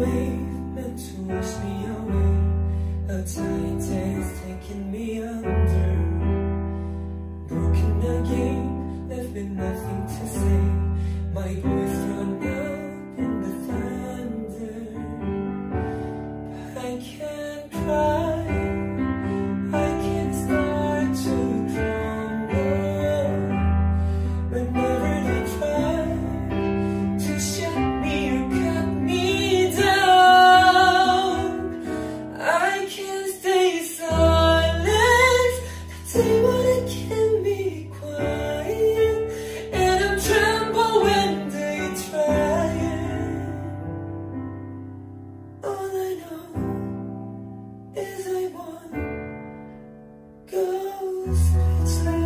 wave meant to wash me away. A taking me under. Broken again, left with nothing to say. My know is